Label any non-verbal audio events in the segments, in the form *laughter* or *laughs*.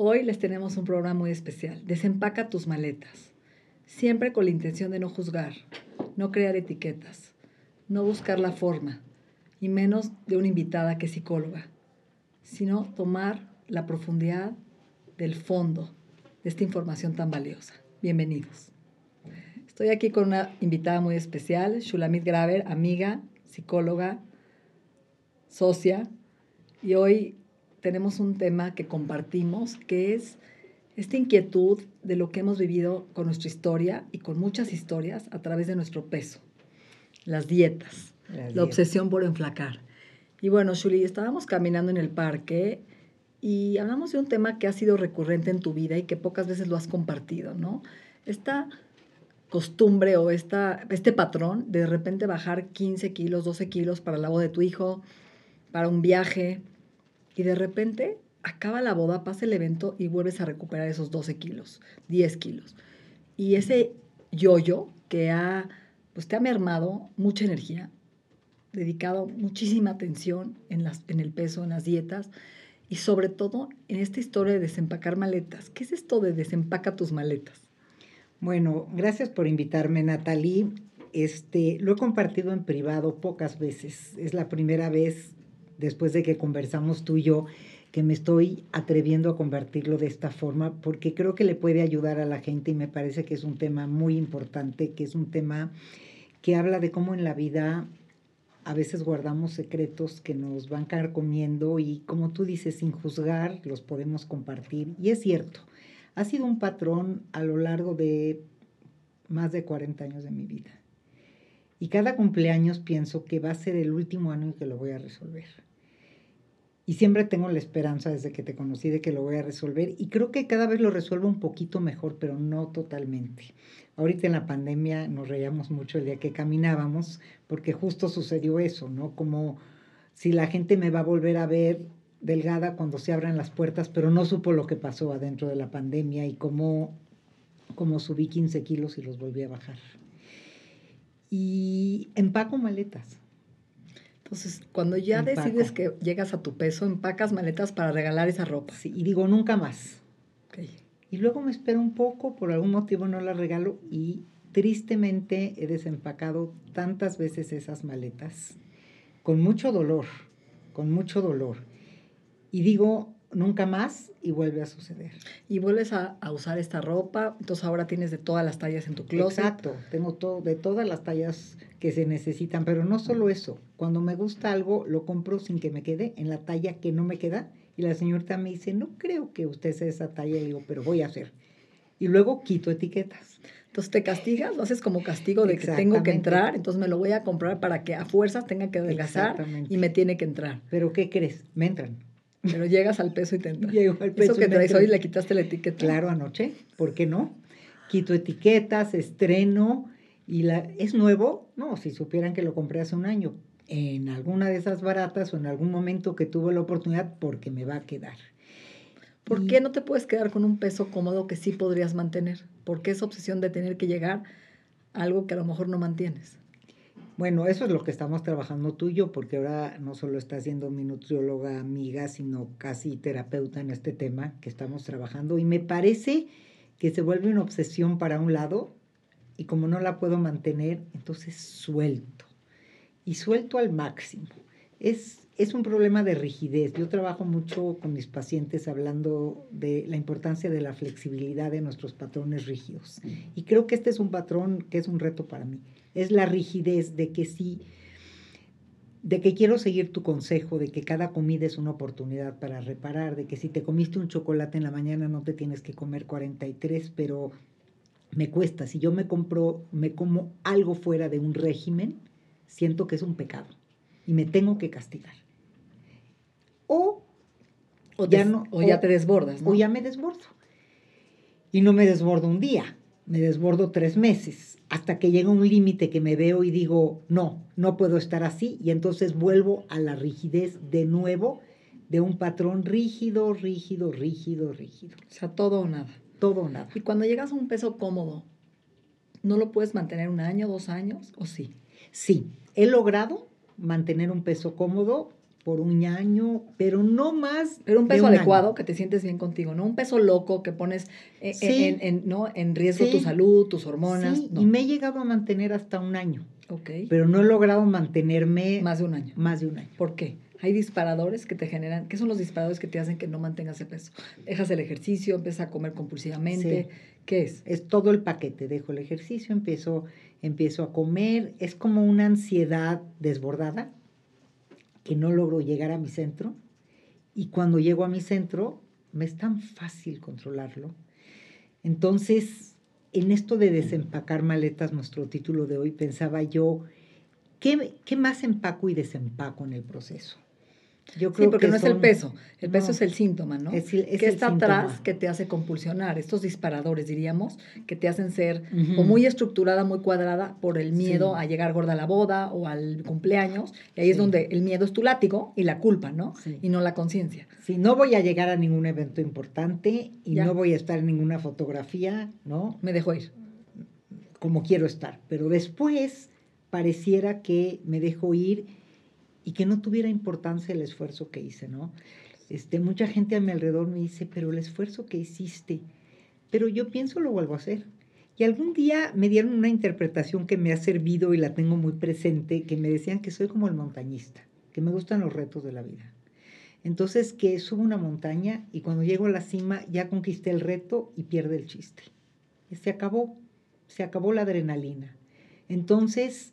Hoy les tenemos un programa muy especial. Desempaca tus maletas. Siempre con la intención de no juzgar, no crear etiquetas, no buscar la forma, y menos de una invitada que psicóloga, sino tomar la profundidad del fondo de esta información tan valiosa. Bienvenidos. Estoy aquí con una invitada muy especial, Shulamit Graver, amiga, psicóloga, socia, y hoy tenemos un tema que compartimos, que es esta inquietud de lo que hemos vivido con nuestra historia y con muchas historias a través de nuestro peso, las dietas, la obsesión por enflacar. Y bueno, Shuli, estábamos caminando en el parque y hablamos de un tema que ha sido recurrente en tu vida y que pocas veces lo has compartido, ¿no? Esta costumbre o esta, este patrón de de repente bajar 15 kilos, 12 kilos para la boda de tu hijo, para un viaje, y de repente acaba la boda, pasa el evento y vuelves a recuperar esos 12 kilos, 10 kilos. Y ese yo-yo que ha, pues te ha mermado mucha energía, dedicado muchísima atención en, las, en el peso, en las dietas, y sobre todo en esta historia de desempacar maletas. ¿Qué es esto de desempaca tus maletas? Bueno, gracias por invitarme, Natalie. Este, lo he compartido en privado pocas veces. Es la primera vez después de que conversamos tú y yo que me estoy atreviendo a convertirlo de esta forma porque creo que le puede ayudar a la gente y me parece que es un tema muy importante, que es un tema que habla de cómo en la vida a veces guardamos secretos que nos van comiendo y como tú dices, sin juzgar, los podemos compartir. Y es cierto, ha sido un patrón a lo largo de más de 40 años de mi vida. Y cada cumpleaños pienso que va a ser el último año en que lo voy a resolver. Y siempre tengo la esperanza desde que te conocí de que lo voy a resolver. Y creo que cada vez lo resuelvo un poquito mejor, pero no totalmente. Ahorita en la pandemia nos reíamos mucho el día que caminábamos, porque justo sucedió eso, ¿no? Como si la gente me va a volver a ver delgada cuando se abran las puertas, pero no supo lo que pasó adentro de la pandemia y cómo, cómo subí 15 kilos y los volví a bajar. Y empaco maletas entonces, cuando ya decides que llegas a tu peso, empacas maletas para regalar esa ropa. Sí, y digo, nunca más. Y luego me espero un poco, por algún motivo no la regalo y tristemente he desempacado tantas veces esas maletas, con mucho dolor, con mucho dolor. Y digo, nunca más y vuelve a suceder. Y vuelves a, a, usar esta ropa, entonces ahora tienes de todas las tallas en tu closet. Exacto, tengo todo, de todas las tallas que se necesitan, pero no solo eso, cuando me gusta algo lo compro sin que me quede en la talla que no me queda y la señorita me dice, no creo que usted sea esa talla, y digo, pero voy a hacer. Y luego quito etiquetas. Entonces te castigas, lo haces como castigo de que tengo que entrar, entonces me lo voy a comprar para que a fuerzas tenga que adelgazar y me tiene que entrar. Pero ¿qué crees? Me entran. Pero llegas al peso y te entra. Llego al peso Eso que traes hoy le quitaste la etiqueta. Claro, anoche, ¿por qué no? Quito etiquetas, estreno, y la, ¿es nuevo? No, si supieran que lo compré hace un año, en alguna de esas baratas o en algún momento que tuve la oportunidad, porque me va a quedar. ¿Por qué no te puedes quedar con un peso cómodo que sí podrías mantener? ¿Por qué esa obsesión de tener que llegar a algo que a lo mejor no mantienes? Bueno, eso es lo que estamos trabajando tú y yo, porque ahora no solo estás siendo mi nutrióloga amiga, sino casi terapeuta en este tema que estamos trabajando. Y me parece que se vuelve una obsesión para un lado y como no la puedo mantener, entonces suelto. Y suelto al máximo. Es, es un problema de rigidez. Yo trabajo mucho con mis pacientes hablando de la importancia de la flexibilidad de nuestros patrones rígidos. Y creo que este es un patrón que es un reto para mí. Es la rigidez de que sí, de que quiero seguir tu consejo, de que cada comida es una oportunidad para reparar, de que si te comiste un chocolate en la mañana no te tienes que comer 43, pero me cuesta. Si yo me compro, me como algo fuera de un régimen, siento que es un pecado y me tengo que castigar. O, ya, no, o, ya te desbordas. O ya me desbordo. Y no me desbordo un día, me desbordo tres meses, hasta que llega un límite que me veo y digo, no, no puedo estar así, y entonces vuelvo a la rigidez de nuevo, de un patrón rígido, rígido, rígido, rígido. O sea, todo o nada todo o nada. Y cuando llegas a un peso cómodo, ¿no lo puedes mantener un año, dos años o sí? Sí, he logrado mantener un peso cómodo por un año, pero no más. Pero un peso adecuado, que te sientes bien contigo, no un peso loco que pones eh, eh, en, ¿no? en riesgo tu salud, tus hormonas. y me he llegado a mantener hasta un año. Ok. Pero no he logrado mantenerme. Más de un año. Más de un año. ¿Por qué? Hay disparadores que te generan. ¿Qué son los disparadores que te hacen que no mantengas ese peso? Dejas el ejercicio, empiezas a comer compulsivamente. ¿Qué es? Es todo el paquete. Dejo el ejercicio, empiezo, empiezo a comer. Es como una ansiedad desbordada que no logro llegar a mi centro. Y cuando llego a mi centro, me es tan fácil controlarlo. Entonces, en esto de desempacar maletas, nuestro título de hoy, pensaba yo, ¿qué, qué más empaco y desempaco en el proceso? Yo creo sí, porque no es el peso, el peso es el síntoma, ¿no? Es, es ¿Qué está atrás que te hace compulsionar? Estos disparadores, diríamos, que te hacen ser o muy estructurada, muy cuadrada por el miedo a llegar gorda a la boda o al cumpleaños. Y ahí es donde el miedo es tu látigo y la culpa, ¿no? Y no la conciencia. Sí, no voy a llegar a ningún evento importante y no voy a estar en ninguna fotografía, ¿no? Me dejo ir. Como quiero estar. Pero después pareciera que me dejo ir y que no tuviera importancia el esfuerzo que hice, ¿no? Este, mucha gente a mi alrededor me dice, pero el esfuerzo que hiciste, pero yo pienso lo vuelvo a hacer. Y algún día me dieron una interpretación que me ha servido y la tengo muy presente, que me decían que soy como el montañista, que me gustan los retos de la vida. Entonces, que subo una montaña y cuando llego a la cima ya conquisté el reto y pierde el chiste. Y se acabó, se acabó la adrenalina. Entonces,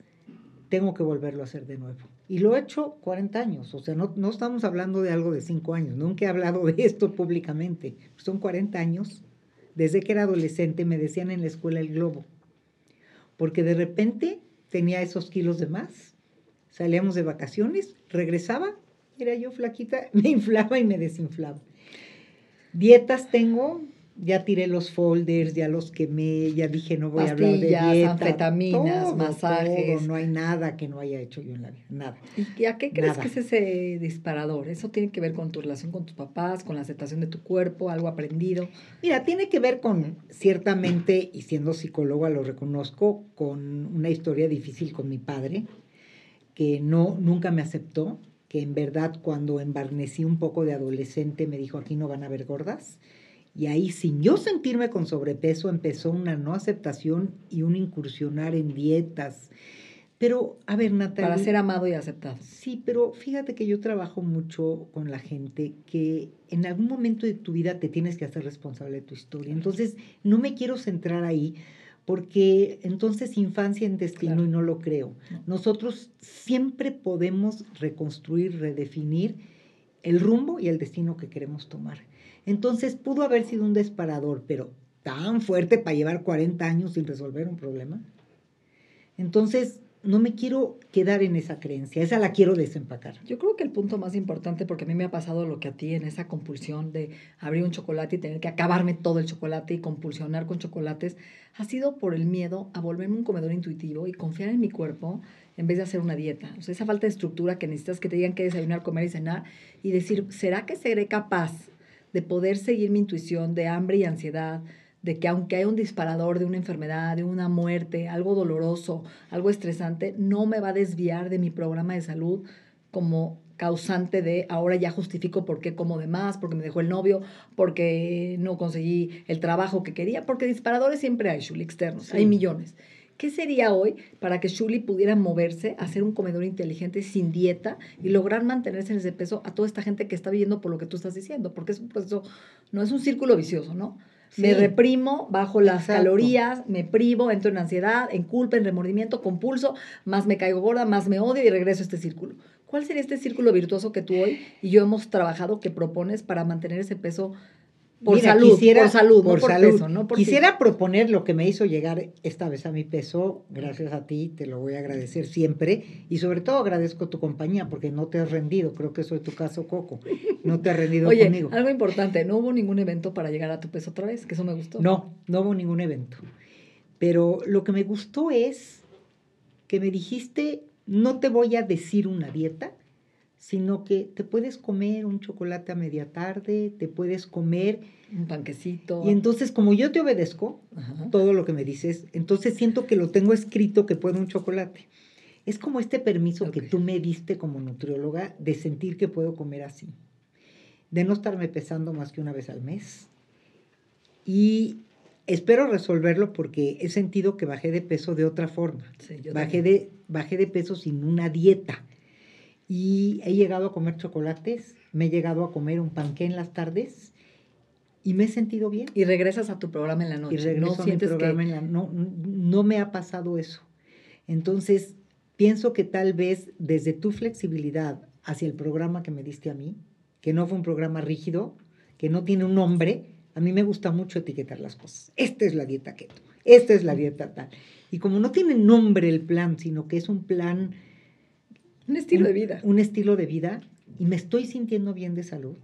tengo que volverlo a hacer de nuevo. Y lo he hecho 40 años, o sea, no, no estamos hablando de algo de 5 años, nunca he hablado de esto públicamente, son 40 años. Desde que era adolescente me decían en la escuela el globo, porque de repente tenía esos kilos de más, salíamos de vacaciones, regresaba, era yo flaquita, *laughs* me inflaba y me desinflaba. Dietas tengo, ya tiré los folders, ya los quemé, ya dije no voy a hablar de dieta. anfetaminas, masajes. no hay nada que no haya hecho yo en la vida, nada. ¿Y a qué crees que es ese disparador? ¿Eso tiene que ver con tu relación con tus papás, con la aceptación de tu cuerpo, algo aprendido? Mira, tiene que ver con, ciertamente, y siendo psicóloga lo reconozco, con una historia difícil con mi padre, que no, nunca me aceptó, que en verdad cuando embarnecí un poco de adolescente me dijo, aquí no van a haber gordas y ahí, sin yo sentirme con sobrepeso, empezó una no aceptación y un incursionar en dietas. Pero, a ver, Natalia. Para ser amado y aceptado. Sí, pero fíjate que yo trabajo mucho con la gente que en algún momento de tu vida te tienes que hacer responsable de tu historia. Entonces, no me quiero centrar ahí porque entonces infancia en destino y no lo creo. Nosotros siempre podemos reconstruir, redefinir el rumbo y el destino que queremos tomar. Entonces pudo haber sido un disparador, pero tan fuerte para llevar 40 años sin resolver un problema. Entonces, no me quiero quedar en esa creencia, esa la quiero desempacar. Yo creo que el punto más importante, porque a mí me ha pasado lo que a ti en esa compulsión de abrir un chocolate y tener que acabarme todo el chocolate y compulsionar con chocolates, ha sido por el miedo a volverme un comedor intuitivo y confiar en mi cuerpo en vez de hacer una dieta. Esa falta de estructura que necesitas que te digan que desayunar, comer y cenar y decir, ¿será que seré capaz de poder seguir mi intuición de hambre y ansiedad, de que aunque haya un disparador de una enfermedad, de una muerte, algo doloroso, algo estresante, no me va a desviar de mi programa de salud como causante de ahora ya justifico por qué como de más, porque me dejó el novio, porque no conseguí el trabajo que quería, porque disparadores siempre hay, Shuli, externos, hay millones. ¿Qué sería hoy para que Shuli pudiera moverse, hacer un comedor inteligente sin dieta y lograr mantenerse en ese peso a toda esta gente que está viviendo por lo que tú estás diciendo? Porque es un proceso, no es un círculo vicioso, ¿no? Me reprimo, bajo las calorías, me privo, entro en ansiedad, en culpa, en remordimiento, compulso, más me caigo gorda, más me odio y regreso a este círculo. ¿Cuál sería este círculo virtuoso que tú hoy y yo hemos trabajado, que propones para mantener ese peso por salud, quisiera, por salud, por, no salud. Peso, ¿no? quisiera proponer lo que me hizo llegar esta vez a mi peso, gracias a ti, te lo voy a agradecer siempre, y sobre todo agradezco tu compañía, porque no te has rendido, creo que soy tu caso, Coco, no te has rendido Oye, conmigo. algo importante, no hubo ningún evento para llegar a tu peso otra vez, que eso me gustó. No, no hubo ningún evento, pero lo que me gustó es que me dijiste, no te voy a decir una dieta, sino que te puedes comer un chocolate a media tarde, te puedes comer un panquecito. Y entonces, como yo te obedezco todo lo que me dices, entonces siento que lo tengo escrito que puedo un chocolate. Es como este permiso que tú me diste como nutrióloga de sentir que puedo comer así, de no estarme pesando más que una vez al mes. Y espero resolverlo porque he sentido que bajé de peso de otra forma. bajé, de, bajé de peso sin una dieta. Y he llegado a comer chocolates, me he llegado a comer un panqué en las tardes y me he sentido bien. Y regresas a tu programa en la noche. Y regreso a mi programa en la no, no me ha pasado eso. Entonces, pienso que tal vez desde tu flexibilidad hacia el programa que me diste a mí, que no fue un programa rígido, que no tiene un nombre, a mí me gusta mucho etiquetar las cosas. Esta es la dieta keto, esta es la dieta tal. Y como no tiene nombre el plan, sino que es un plan... Un estilo de vida. Un estilo de vida, y me estoy sintiendo bien de salud.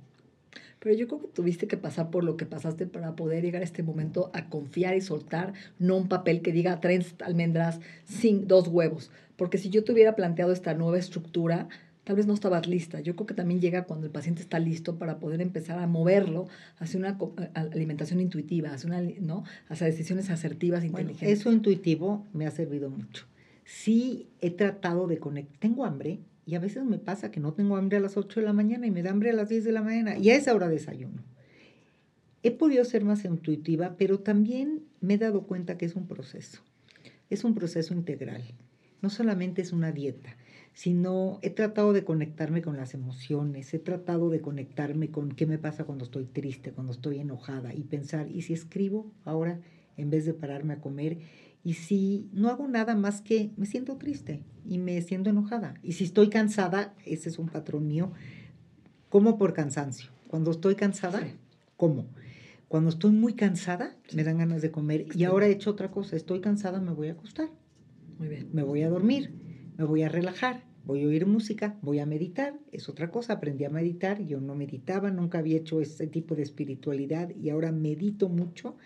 Pero yo creo que tuviste que pasar por lo que pasaste para poder llegar a este momento a confiar y soltar, no un papel que diga tres almendras, sin dos huevos. Porque si yo te hubiera planteado esta nueva estructura, tal vez no estabas lista. Yo creo que también llega cuando el paciente está listo para poder empezar a moverlo hacia una alimentación intuitiva, hacia, una, ¿no? hacia decisiones asertivas, inteligentes. eso intuitivo me ha servido mucho. Sí he tratado de conectar. Tengo hambre y a veces me pasa que no tengo hambre a las 8 de la mañana y me da hambre a las 10 de la mañana y a esa hora desayuno. He podido ser más intuitiva, pero también me he dado cuenta que es un proceso. Es un proceso integral. No solamente es una dieta sino he tratado de conectarme con las emociones, he tratado de conectarme con qué me pasa cuando estoy triste, cuando estoy enojada y pensar, ¿y si escribo ahora en vez de pararme a comer? Y si no hago nada más que me siento triste y me siento enojada. Y si estoy cansada, ese es un patrón mío, como por cansancio. Cuando estoy cansada, como. Cuando estoy muy cansada, me dan ganas de comer. Y ahora he hecho otra cosa, estoy cansada, me voy a acostar. Muy bien. Me voy a dormir me voy a relajar, voy a oír música, voy a meditar, es otra cosa, aprendí a meditar, yo no meditaba, nunca había hecho ese tipo de espiritualidad y ahora medito mucho,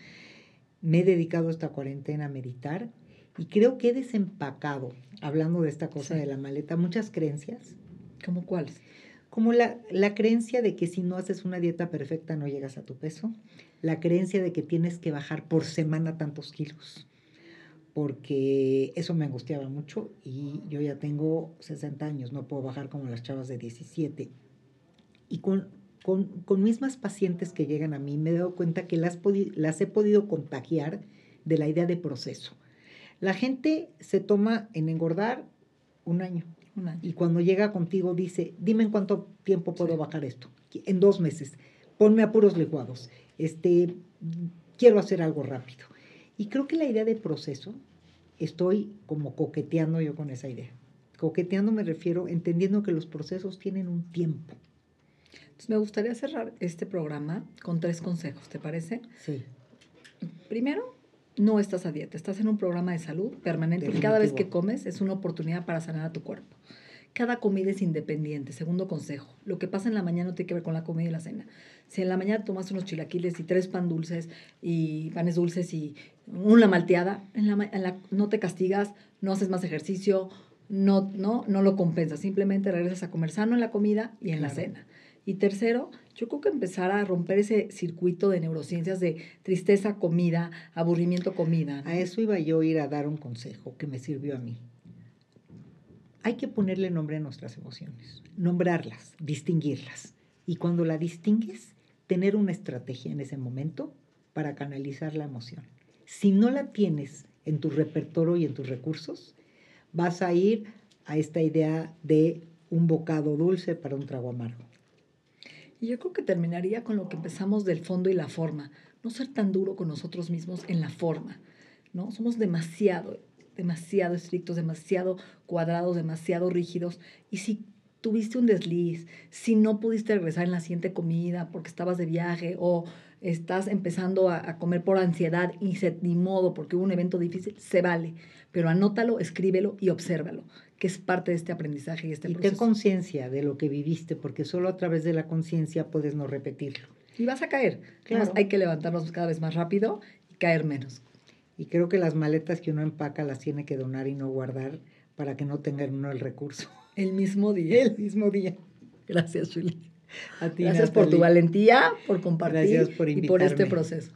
me he dedicado esta cuarentena a meditar y creo que he desempacado, hablando de esta cosa de la maleta, muchas creencias. ¿Cómo cuáles? Como la, la creencia de que si no haces una dieta perfecta no llegas a tu peso, la creencia de que tienes que bajar por semana tantos kilos porque eso me angustiaba mucho y yo ya tengo 60 años, no puedo bajar como las chavas de 17. Y con, con, con mismas pacientes que llegan a mí me he dado cuenta que las, las he podido contagiar de la idea de proceso. La gente se toma en engordar un año. Y cuando llega contigo dice, dime en cuánto tiempo puedo bajar esto. En dos meses. Ponme a puros licuados. Este, quiero hacer algo rápido. Y creo que la idea de proceso, estoy como coqueteando yo con esa idea. Coqueteando me refiero entendiendo que los procesos tienen un tiempo. Entonces me gustaría cerrar este programa con tres consejos, ¿te parece? Sí. Primero, no estás a dieta, estás en un programa de salud permanente y cada vez que comes es una oportunidad para sanar a tu cuerpo. Cada comida es independiente. Segundo consejo, lo que pasa en la mañana no tiene que ver con la comida y la cena. Si en la mañana tomas unos chilaquiles y tres pan dulces y panes dulces y una malteada, en la, no te castigas, no haces más ejercicio, no, no, no lo compensas. Simplemente regresas a comer sano en la comida y en la cena. Y tercero, yo creo que empezar a romper ese circuito de neurociencias de tristeza, comida, aburrimiento, comida. A eso iba yo a ir a dar un consejo que me sirvió a mí. Hay que ponerle nombre a nuestras emociones, nombrarlas, distinguirlas. Y cuando la distingues, tener una estrategia en ese momento para canalizar la emoción. Si no la tienes en tu repertorio y en tus recursos, vas a ir a esta idea de un bocado dulce para un trago amargo. Y yo creo que terminaría con lo que empezamos del fondo y la forma. No ser tan duro con nosotros mismos en la forma. ¿no? Somos demasiado demasiado estrictos, demasiado cuadrados, demasiado rígidos. Y si tuviste un desliz, si no pudiste regresar en la siguiente comida porque estabas de viaje o estás empezando a, comer por ansiedad y se, ni modo porque hubo un evento difícil, se vale. Pero anótalo, escríbelo y obsérvalo, que es parte de este aprendizaje y este y ten conciencia de lo que viviste, porque solo a través de la conciencia puedes no repetirlo. Y vas a caer. Claro. hay que levantarnos cada vez más rápido y caer menos. Y creo que las maletas que uno empaca las tiene que donar y no guardar para que no tengan uno el recurso. El mismo día. El mismo día. Gracias, Julie. A ti, Gracias por tu valentía, por compartir y por este proceso.